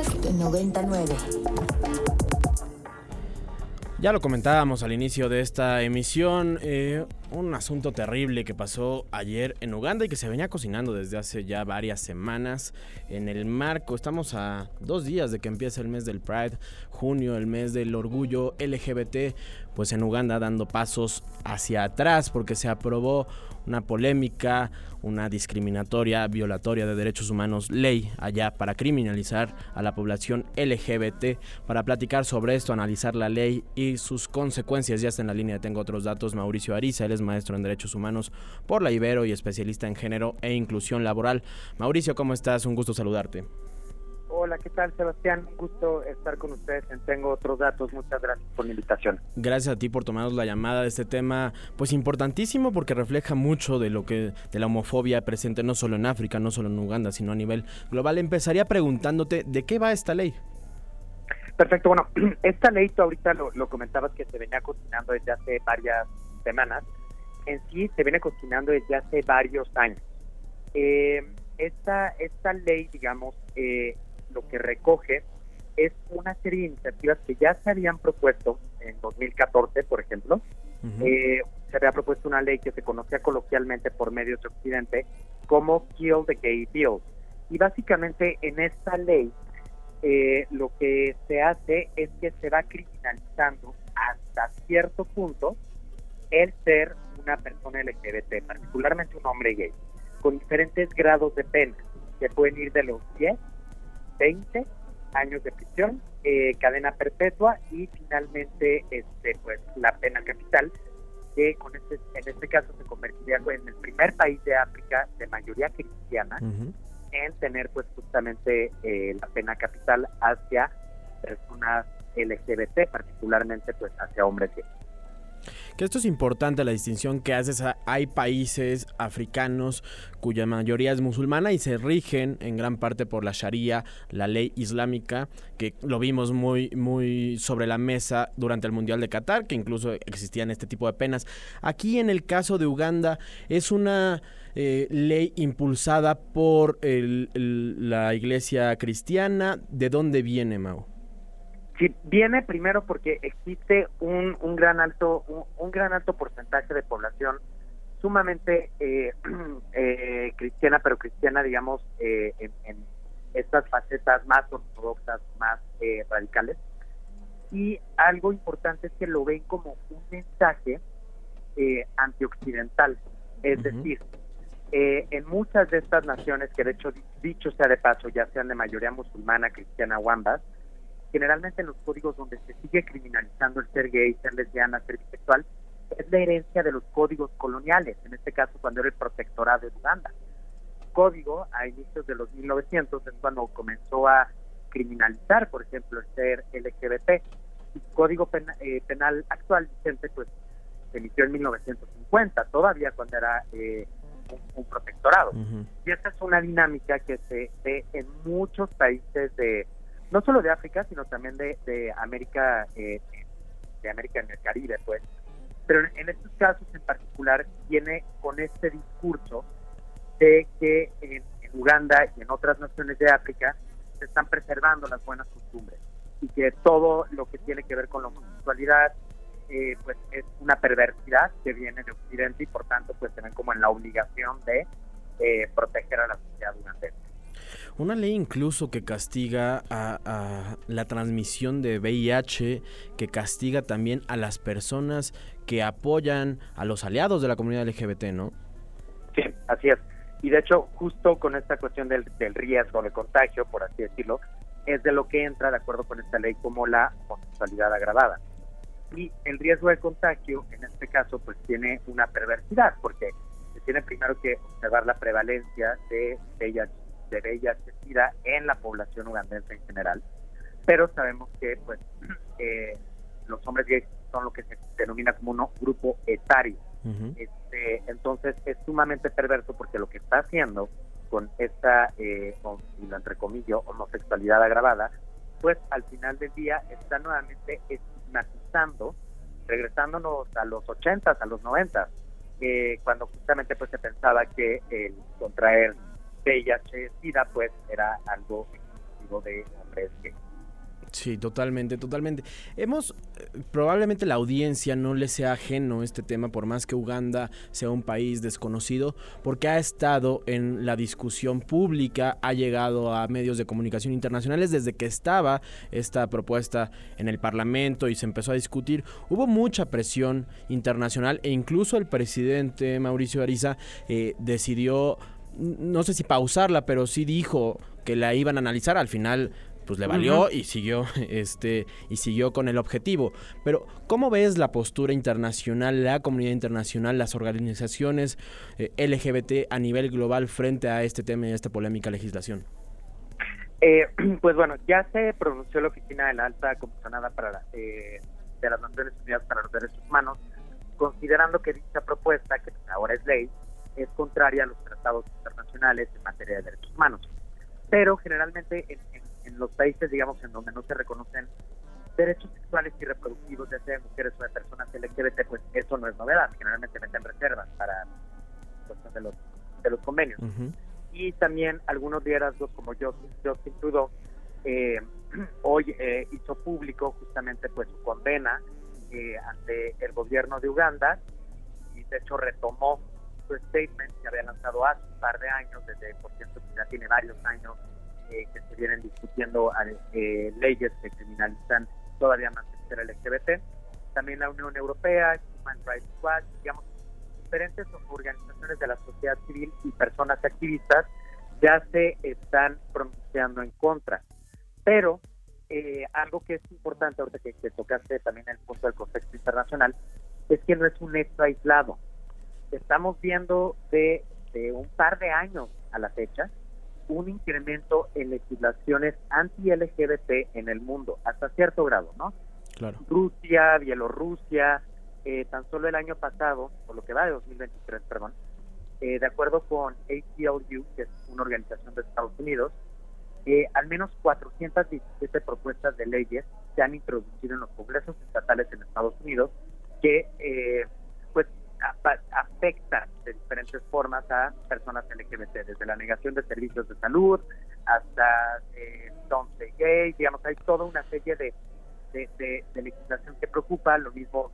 Podcast 99. Ya lo comentábamos al inicio de esta emisión, eh, un asunto terrible que pasó ayer en Uganda y que se venía cocinando desde hace ya varias semanas en el marco. Estamos a dos días de que empiece el mes del Pride, junio, el mes del orgullo LGBT, pues en Uganda dando pasos hacia atrás porque se aprobó una polémica, una discriminatoria, violatoria de derechos humanos ley allá para criminalizar a la población LGBT. Para platicar sobre esto, analizar la ley y sus consecuencias, ya está en la línea, tengo otros datos, Mauricio Ariza, él es maestro en derechos humanos por la Ibero y especialista en género e inclusión laboral. Mauricio, ¿cómo estás? Un gusto saludarte. Hola, ¿qué tal Sebastián? Un gusto estar con ustedes Tengo Otros Datos. Muchas gracias por la invitación. Gracias a ti por tomarnos la llamada de este tema, pues importantísimo porque refleja mucho de lo que de la homofobia presente no solo en África, no solo en Uganda, sino a nivel global. Empezaría preguntándote de qué va esta ley. Perfecto, bueno, esta ley tú ahorita lo, comentabas que se venía cocinando desde hace varias semanas. En sí se viene cocinando desde hace varios años. Eh, esta, esta ley, digamos, eh, lo que recoge es una serie de iniciativas que ya se habían propuesto en 2014, por ejemplo. Eh, se había propuesto una ley que se conocía coloquialmente por medios de Occidente como Kill the Gay Bill. Y básicamente en esta ley eh, lo que se hace es que se va criminalizando hasta cierto punto el ser una persona LGBT, particularmente un hombre gay, con diferentes grados de pena, que pueden ir de los 10 20 años de prisión, eh, cadena perpetua y finalmente este pues la pena capital que con este en este caso se convertiría en el primer país de África de mayoría cristiana en tener pues justamente eh, la pena capital hacia personas LGBT particularmente pues hacia hombres gays. Que esto es importante, la distinción que haces. Hay países africanos cuya mayoría es musulmana y se rigen en gran parte por la Sharia, la ley islámica, que lo vimos muy, muy sobre la mesa durante el Mundial de Qatar, que incluso existían este tipo de penas. Aquí en el caso de Uganda es una... Eh, ley impulsada por la iglesia cristiana. ¿De dónde viene, Mau? Sí, viene primero porque existe un, un gran alto un, gran alto porcentaje de población sumamente eh, eh, cristiana, pero cristiana, digamos, eh, en, estas facetas más ortodoxas, más radicales. Y algo importante es que lo ven como un mensaje antioccidental. Es decir, en muchas de estas naciones, que de hecho, dicho sea de paso, ya sean de mayoría musulmana, cristiana o ambas, generalmente en los códigos donde se sigue criminalizando el ser gay, ser lesbiana, ser bisexual, es la herencia de los códigos coloniales, en este caso cuando era el protectorado de Uganda. Código a inicios de los 1900 es cuando comenzó a criminalizar, por ejemplo, el ser LGBT. Y código eh, penal actual vigente, pues, se emitió en 1950, todavía cuando era eh, un, protectorado. Y esta es una dinámica que se ve en muchos países de no solo de África, sino también de, de América, eh, de América en el Caribe, pues. Pero en, estos casos en particular viene con este discurso de que en, Uganda y en otras naciones de África se están preservando las buenas costumbres y que todo lo que tiene que ver con la homosexualidad eh, pues es una perversidad que viene de Occidente y por tanto pues se ven como en la obligación de eh, proteger a la sociedad durante una ley incluso que castiga a, la transmisión de VIH, que castiga también a las personas que apoyan a los aliados de la comunidad LGBT, ¿no? Sí, así es. Y de hecho, justo con esta cuestión del, riesgo de contagio, por así decirlo, es de lo que entra, de acuerdo con esta ley, como la homosexualidad agravada. Y el riesgo de contagio, en este caso, pues tiene una perversidad, porque se tiene primero que observar la prevalencia de VIH de VIH SIDA en la población ugandense en general, pero sabemos que pues eh, los hombres gays son lo que se denomina como un grupo etario. este, entonces es sumamente perverso porque lo que está haciendo con esta, eh, entre comillas, homosexualidad agravada, pues al final del día está nuevamente estigmatizando, regresándonos a los 80 a los 90 eh, cuando justamente pues se pensaba que el contraer VIH, SIDA, pues era algo colectivo de hombres Sí, totalmente, totalmente. Hemos, eh, probablemente la audiencia no le sea ajeno este tema, por más que Uganda sea un país desconocido, porque ha estado en la discusión pública, ha llegado a medios de comunicación internacionales desde que estaba esta propuesta en el Parlamento y se empezó a discutir. Hubo mucha presión internacional e incluso el presidente Mauricio Ariza eh, decidió no sé si pausarla, pero sí dijo que la iban a analizar. Al final pues le valió y siguió este y siguió con el objetivo. Pero ¿cómo ves la postura internacional, la comunidad internacional, las organizaciones eh, LGBT a nivel global frente a este tema y a esta polémica legislación? Eh, pues bueno, ya se pronunció la oficina de la alta comisionada para eh, de las Naciones Unidas para los Derechos Humanos, considerando que dicha propuesta, que ahora es ley, es contraria a los tratados internacionales en materia de derechos humanos. Pero generalmente en, en los países, digamos, en donde no se reconocen derechos sexuales y reproductivos, ya sea de mujeres o de personas LGBT, pues eso no es novedad. Generalmente meten reservas para cuestión de los, de los convenios. Y también algunos liderazgos como Justin Trudeau eh, hoy eh, hizo público justamente pues su condena eh, ante el gobierno de Uganda y de hecho retomó statement que había lanzado hace un par de años, desde por cierto ya tiene varios años eh, que se vienen discutiendo eh, leyes que criminalizan todavía más el LGBT. También la Unión Europea, Human Rights Watch, digamos, diferentes organizaciones de la sociedad civil y personas activistas ya se están pronunciando en contra. Pero eh, algo que es importante, ahorita que, que tocaste también el punto del contexto internacional, es que no es un hecho aislado. Estamos viendo de, de un par de años a la fecha un incremento en legislaciones anti-LGBT en el mundo, hasta cierto grado, ¿no? Claro. Rusia, Bielorrusia, eh, tan solo el año pasado, por lo que va de 2023, perdón, eh, de acuerdo con ACLU, que es una organización de Estados Unidos, eh, al menos 417 propuestas de leyes se han introducido en los congresos estatales en Estados Unidos que pues afecta de diferentes formas a personas LGBT, desde la negación de servicios de salud hasta eh, gay, digamos, hay toda una serie de, de, legislación que preocupa, lo mismo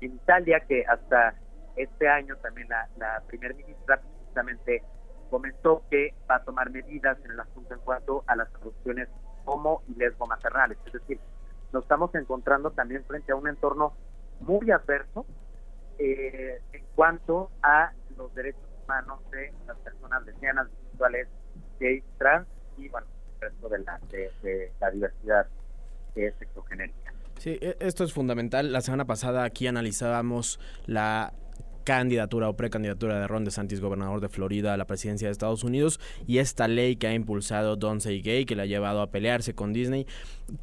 en Italia, que hasta este año también la, la primer ministra justamente comentó que va a tomar medidas en el asunto en cuanto a las adopciones homo y lesbo maternales, es decir, nos estamos encontrando también frente a un entorno muy adverso eh, en cuanto a los derechos humanos de las personas lesbianas, bisexuales, gays, trans y bueno, el resto de la, de, la diversidad eh, sexogenérica. Sí, e, esto es fundamental. La semana pasada aquí analizábamos la candidatura o precandidatura de Ron DeSantis, gobernador de Florida, a la presidencia de Estados Unidos, y esta ley que ha impulsado Don't Say Gay, que le ha llevado a pelearse con Disney.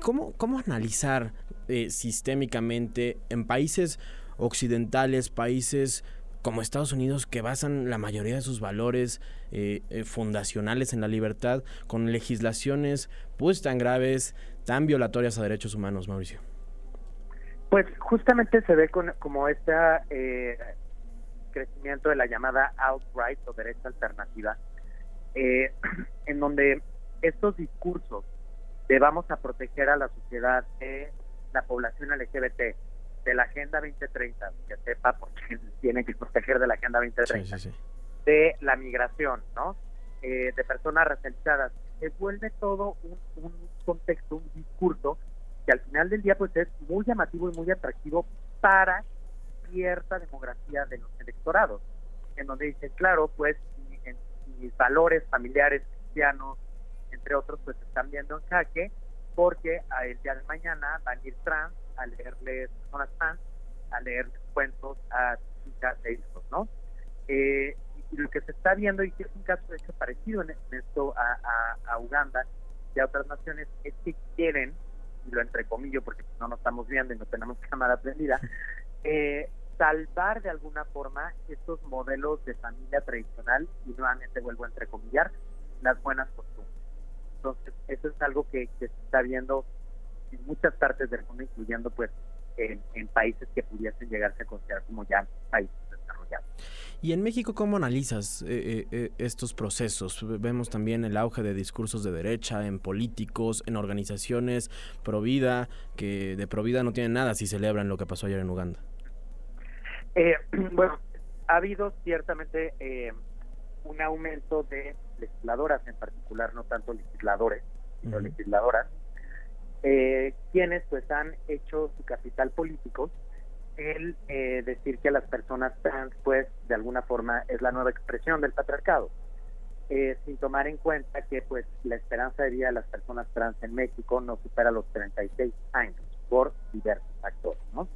¿Cómo, cómo analizar eh, sistémicamente en países occidentales, países como Estados Unidos que basan la mayoría de sus valores eh, eh, fundacionales en la libertad con legislaciones pues tan graves, tan violatorias a derechos humanos, Mauricio? Pues justamente se ve con, como este crecimiento de la llamada outright o derecha alternativa, en donde estos discursos de vamos a proteger a la sociedad de la población LGBT, de la Agenda 2030, que sepa porque tiene que proteger de la Agenda 2030, de la migración, ¿no? Eh, de personas racializadas, se vuelve todo un, contexto, un discurso que al final del día pues es muy llamativo y muy atractivo para cierta demografía de los electorados, en donde dicen, claro, pues mis valores familiares cristianos, entre otros, pues están viendo en jaque porque a el día de mañana van a ir trans a leerles personas trans, a leer cuentos a chicas e hijos, ¿no? Eh, y lo que se está viendo, y que es un caso de hecho parecido en, esto a, Uganda y a otras naciones, es que quieren, y lo entrecomillo porque no nos estamos viendo y no tenemos cámara prendida, eh, salvar de alguna forma estos modelos de familia tradicional y nuevamente vuelvo a entrecomillar las buenas costumbres. Entonces, eso es algo que, que se está viendo en muchas partes del mundo, incluyendo pues en, países que pudiesen llegarse a considerar como ya países desarrollados. ¿Y en México cómo analizas eh, eh, estos procesos? Vemos también el auge de discursos de derecha en políticos, en organizaciones pro vida, que de pro vida no tienen nada si celebran lo que pasó ayer en Uganda. Eh, bueno, ha habido ciertamente un aumento de legisladoras en particular, no tanto legisladores, sino legisladoras, quienes pues han hecho su capital político el eh, decir que las personas trans, pues, de alguna forma es la nueva expresión del patriarcado, eh, sin tomar en cuenta que, pues, la esperanza de vida de las personas trans en México no supera los 36 años por diversos factores, ¿no?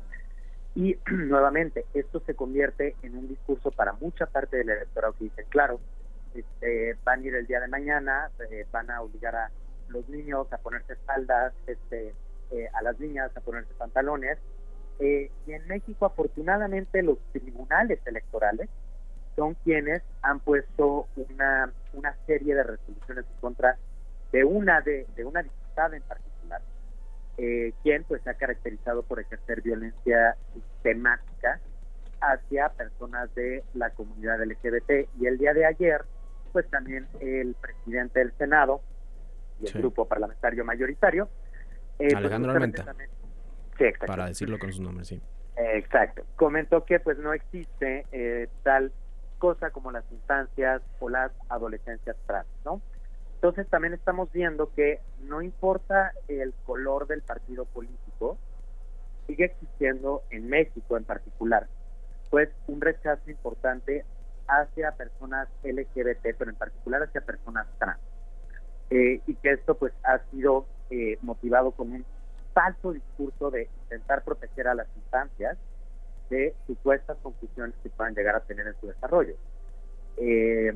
Y nuevamente, esto se convierte en un discurso para mucha parte del electorado que dice, claro, este, van a ir el día de mañana, eh, van a obligar a los niños a ponerse faldas, este, a las niñas a ponerse pantalones, eh, y en México, afortunadamente, los tribunales electorales son quienes han puesto una, una serie de resoluciones en contra de una de, de una diputada en particular, eh, quien pues se ha caracterizado por ejercer violencia sistemática hacia personas de la comunidad LGBT. Y el día de ayer, pues también el presidente del Senado y el grupo parlamentario mayoritario, eh, pues, Alejandro para decirlo con su nombre, sí. Exacto. Comentó que pues no existe eh, tal cosa como las instancias o las adolescencias trans, ¿no? Entonces también estamos viendo que no importa el color del partido político, sigue existiendo en México en particular, pues un rechazo importante hacia personas LGBT, pero en particular hacia personas trans. Eh, y que esto pues ha sido eh, motivado con un falso discurso de intentar proteger a las infancias de supuestas confusiones que puedan llegar a tener en su desarrollo. Eh,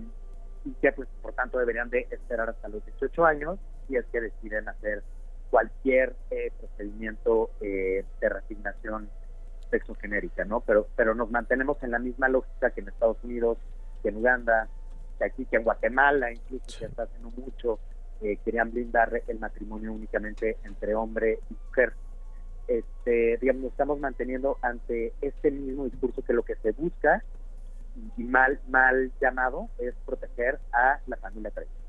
y que, pues, por tanto, deberían de esperar hasta los 18 años si es que deciden hacer cualquier eh, procedimiento eh, de resignación sexogenérica, ¿no? Pero, pero nos mantenemos en la misma lógica que en Estados Unidos, que en Uganda, que aquí, que en Guatemala, incluso que está haciendo mucho, eh, querían blindar el matrimonio únicamente entre hombre y mujer. Este, digamos, nos estamos manteniendo ante este mismo discurso que lo que se busca y mal mal llamado es proteger a la familia tradicional.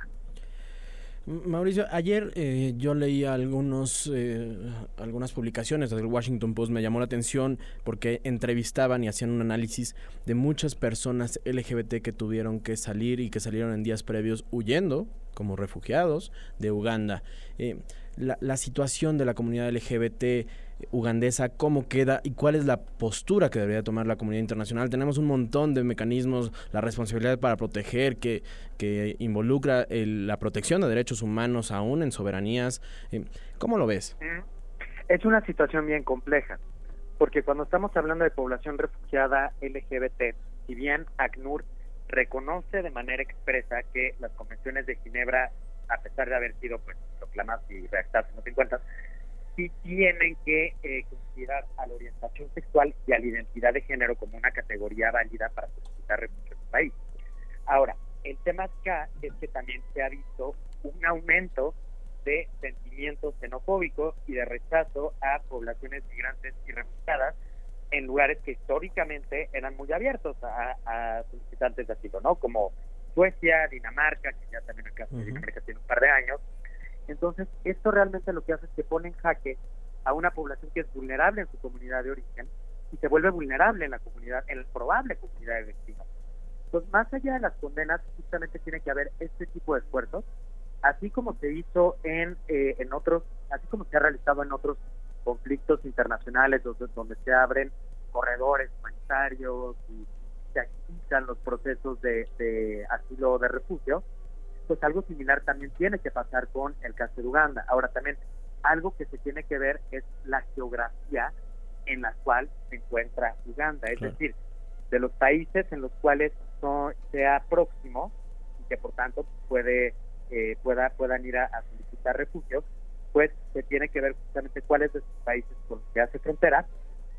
Mauricio, ayer eh, yo leí algunos, eh, algunas publicaciones del Washington Post, me llamó la atención porque entrevistaban y hacían un análisis de muchas personas LGBT que tuvieron que salir y que salieron en días previos huyendo como refugiados de Uganda. Eh, la, situación de la comunidad LGBT ugandesa, cómo queda y cuál es la postura que debería tomar la comunidad internacional. Tenemos un montón de mecanismos, la responsabilidad para proteger, que, que involucra la protección de derechos humanos aún en soberanías. Eh, ¿Cómo lo ves? Es una situación bien compleja, porque cuando estamos hablando de población refugiada LGBT, si bien ACNUR reconoce de manera expresa que las convenciones de Ginebra, a pesar de haber sido pues, proclamadas y redactadas en los 50, sí tienen que eh, considerar a la orientación sexual y a la identidad de género como una categoría válida para solicitar refugio en el país. Ahora, el tema acá es que también se ha visto un aumento de sentimientos xenofóbicos y de rechazo a poblaciones migrantes y refugiadas en lugares que históricamente eran muy abiertos a, solicitantes de asilo, ¿no? Como Suecia, Dinamarca, que ya también el caso de Dinamarca tiene un par de años. Entonces, esto realmente lo que hace es que pone en jaque a una población que es vulnerable en su comunidad de origen y se vuelve vulnerable en la comunidad, en la probable comunidad de destino. Entonces, más allá de las condenas, justamente tiene que haber este tipo de esfuerzos, así como se hizo en, eh, en otros, así como se ha realizado en otros conflictos internacionales donde, donde se abren corredores humanitarios y se agilizan los procesos de, de asilo o de refugio, pues algo similar también tiene que pasar con el caso de Uganda. Ahora también algo que se tiene que ver es la geografía en la cual se encuentra Uganda, es decir, de los países en los cuales sea próximo y que por tanto puede eh, pueda puedan ir a, a solicitar refugio, pues se tiene que ver justamente cuáles de esos países con los que hace frontera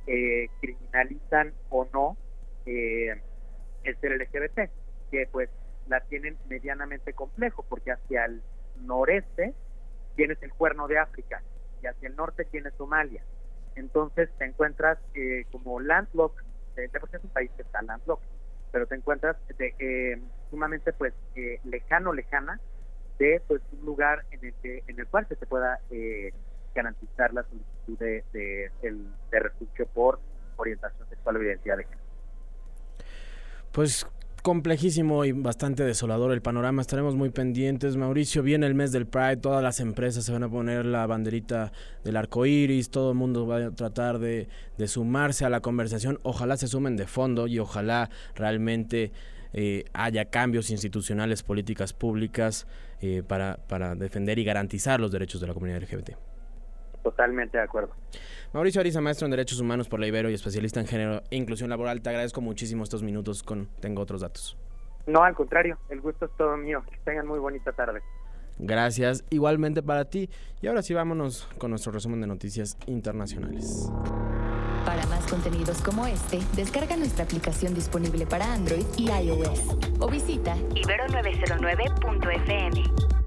eh, criminalizan o no eh, el ser LGBT, que pues la tienen medianamente complejo, porque hacia el noreste tienes el cuerno de África y hacia el norte tienes Somalia. Entonces te encuentras eh, como landlocked, de es un país que está landlocked, pero te encuentras de, sumamente pues lejano, lejana de pues un lugar en el que en el cual se te pueda garantizar la solicitud de, de, de refugio por orientación sexual o identidad de género. Pues complejísimo y bastante desolador el panorama. Estaremos muy pendientes. Mauricio, viene el mes del Pride, todas las empresas se van a poner la banderita del arco iris, todo el mundo va a tratar de, sumarse a la conversación. Ojalá se sumen de fondo y ojalá realmente eh, haya cambios institucionales, políticas públicas eh, para, para defender y garantizar los derechos de la comunidad LGBT. Totalmente de acuerdo. Mauricio Ariza, maestro en Derechos Humanos por la Ibero y especialista en género e inclusión laboral, te agradezco muchísimo estos minutos con Tengo otros datos. No, al contrario, el gusto es todo mío. Que tengan muy bonita tarde. Gracias, igualmente para ti. Y ahora sí vámonos con nuestro resumen de noticias internacionales. Para más contenidos como este, descarga nuestra aplicación disponible para Android y iOS o visita ibero909.fm.